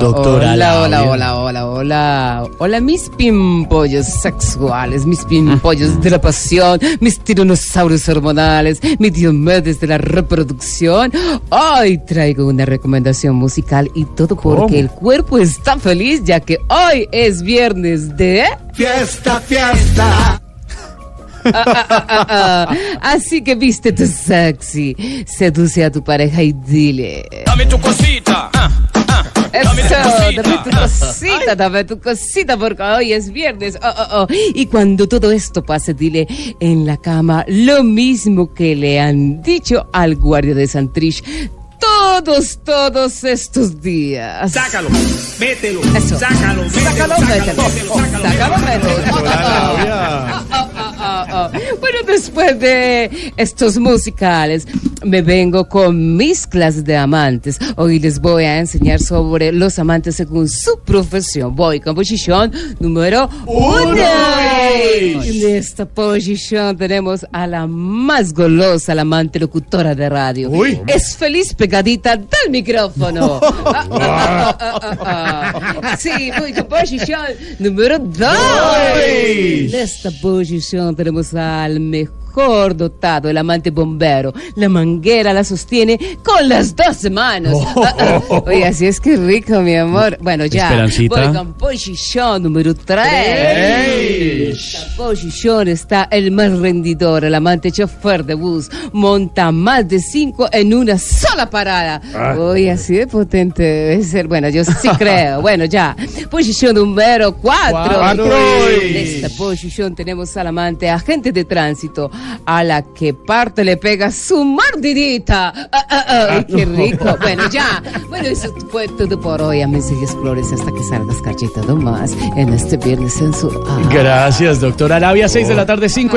Doctora Hola, hola, hola, hola, hola. Hola, mis pimpollos sexuales, mis pimpollos de la pasión, mis tiranosaurios hormonales, mis diomedes de la reproducción. Hoy traigo una recomendación musical y todo porque el cuerpo está feliz ya que hoy es viernes de... Fiesta, fiesta. Así que vístete sexy, seduce a tu pareja y dile... Dame tu cosita. ah, ah. Dame tu Eso, cosita. dame tu cosita, dame tu cosita, porque hoy es viernes. Oh, oh, oh. Y cuando todo esto pase, dile en la cama lo mismo que le han dicho al guardia de Santrich todos, todos estos días. Sácalo, mételo, Eso. sácalo, mételo, Sácalo, mételo. Sácalo, mételo. Oh, oh, oh. Labia. Bueno, después de estos musicales, me vengo con mis clases de amantes. Hoy les voy a enseñar sobre los amantes según su profesión. Voy con posición número uno. En esta posición tenemos a la más golosa, la amante locutora de radio. Uy. Es feliz pegadita del micrófono. Ah, ah, ah. Sí, voy con posición número dos. En esta posición tenemos al mejor dotado, el amante bombero. La manguera la sostiene con las dos manos. Ah, ah. Oye, así es que rico, mi amor. Bueno, ya. Esperancita. Voy con posición número tres. En esta posición está el más rendidor, el amante chofer de bus. Monta más de cinco en una sola parada. Oye, así de potente debe ser. Bueno, yo sí creo. Bueno, ya. Posición número cuatro. Cuatro. En esta posición tenemos al amante agente de tránsito, a la que parte le pega su mordidita. Ah, ah, ah, ay, qué rico. Bueno, ya. Bueno, eso fue todo por hoy. Ames y explores hasta que salgas cacheta más en este viernes sensual. Gracias, doctora Labia. 6 de la tarde, 50.